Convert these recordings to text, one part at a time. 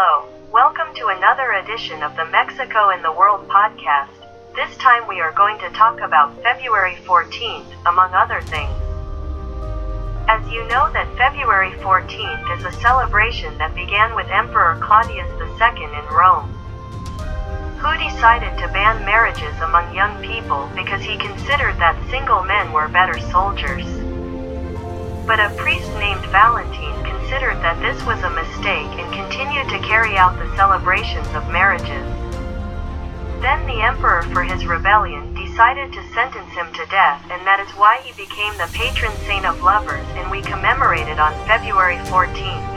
Hello, welcome to another edition of the Mexico in the World podcast. This time we are going to talk about February 14th, among other things. As you know that February 14th is a celebration that began with Emperor Claudius II in Rome, who decided to ban marriages among young people because he considered that single men were better soldiers. But a priest named Valentine considered that this was a carry out the celebrations of marriages. Then the emperor, for his rebellion, decided to sentence him to death, and that is why he became the patron saint of lovers, and we commemorate it on February 14th.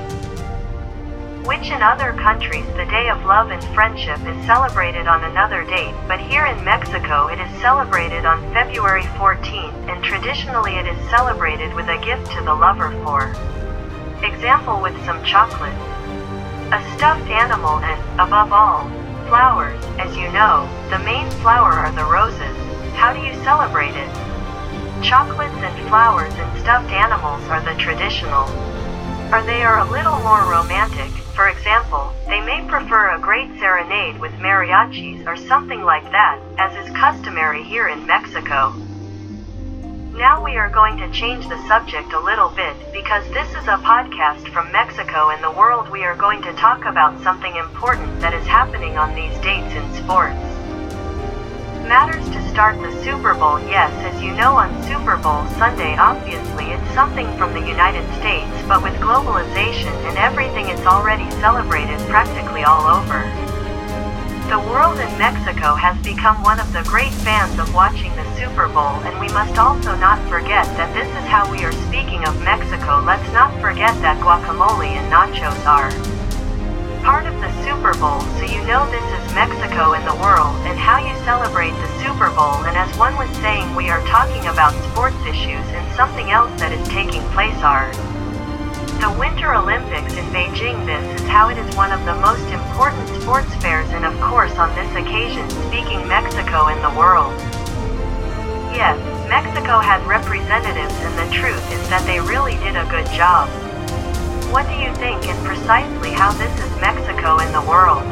Which in other countries, the Day of Love and Friendship is celebrated on another date, but here in Mexico it is celebrated on February 14th, and traditionally it is celebrated with a gift to the lover for example with some chocolate, a stuffed animal, and, above all, flowers. As you know, the main flower are the roses. How do you celebrate it? Chocolates and flowers and stuffed animals are the traditional. Or they are a little more romantic. For example, they may prefer a great serenade with mariachis or something like that, as is customary here in Mexico. Now we are going to change the subject a little bit because this is a podcast from Mexico and the world. We are going to talk about something important that is happening on these dates in sports. Matters to start the Super Bowl. Yes, as you know, on Super Bowl Sunday, obviously it's something from the United States, but with globalization and everything, it's already celebrated practically all over. The world in Mexico has become one of the great fans of watching the Super Bowl, and we must also not forget that this is how we are speaking of Mexico. Let's not forget that guacamole and nachos are part of the Super Bowl, so you know this is Mexico in the world and how you celebrate the Super Bowl. And as one was saying, we are talking about sports issues, and something else that is taking place are the Winter Olympics in Beijing. This is how it is one of the most important sports fairs, and of course, on this occasion, speaking Mexico in the world. Yes, Mexico had representatives, and the truth is that they really did a good job. What do you think, and precisely how this is Mexico in the world?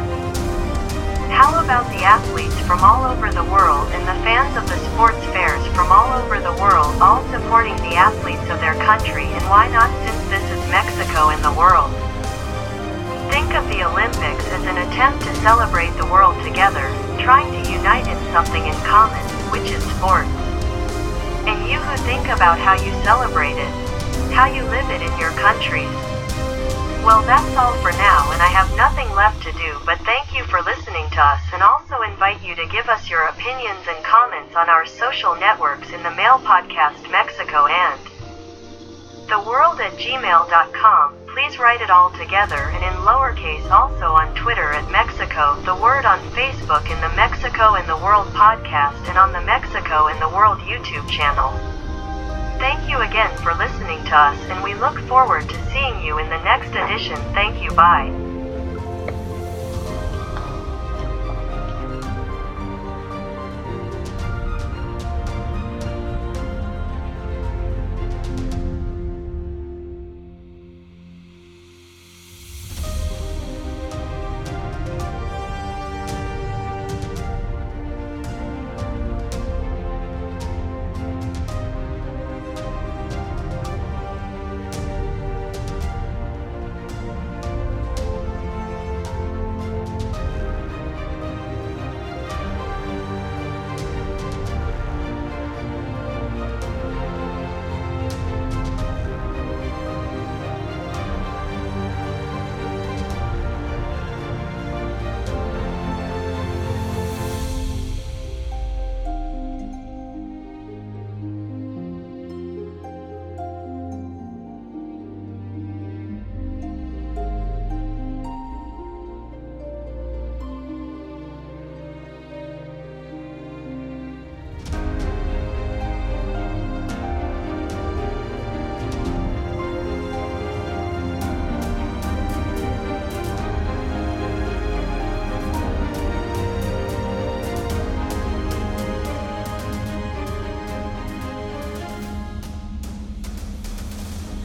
How about the athletes from all over the world and the fans of the sports fairs from all over the world all supporting the athletes of their country and why not since this is Mexico in the world? Think of the Olympics as an attempt to celebrate the world together, trying to unite in something in common, which is sports. And you who think about how you celebrate it, how you live it in your countries, well, that's all for now, and I have nothing left to do but thank you for listening to us and also invite you to give us your opinions and comments on our social networks in the Mail Podcast Mexico and the world at gmail.com. Please write it all together and in lowercase also on Twitter at Mexico, the world on Facebook in the Mexico in the World podcast and on the Mexico in the World YouTube channel. Again for listening to us, and we look forward to seeing you in the next edition. Thank you. Bye.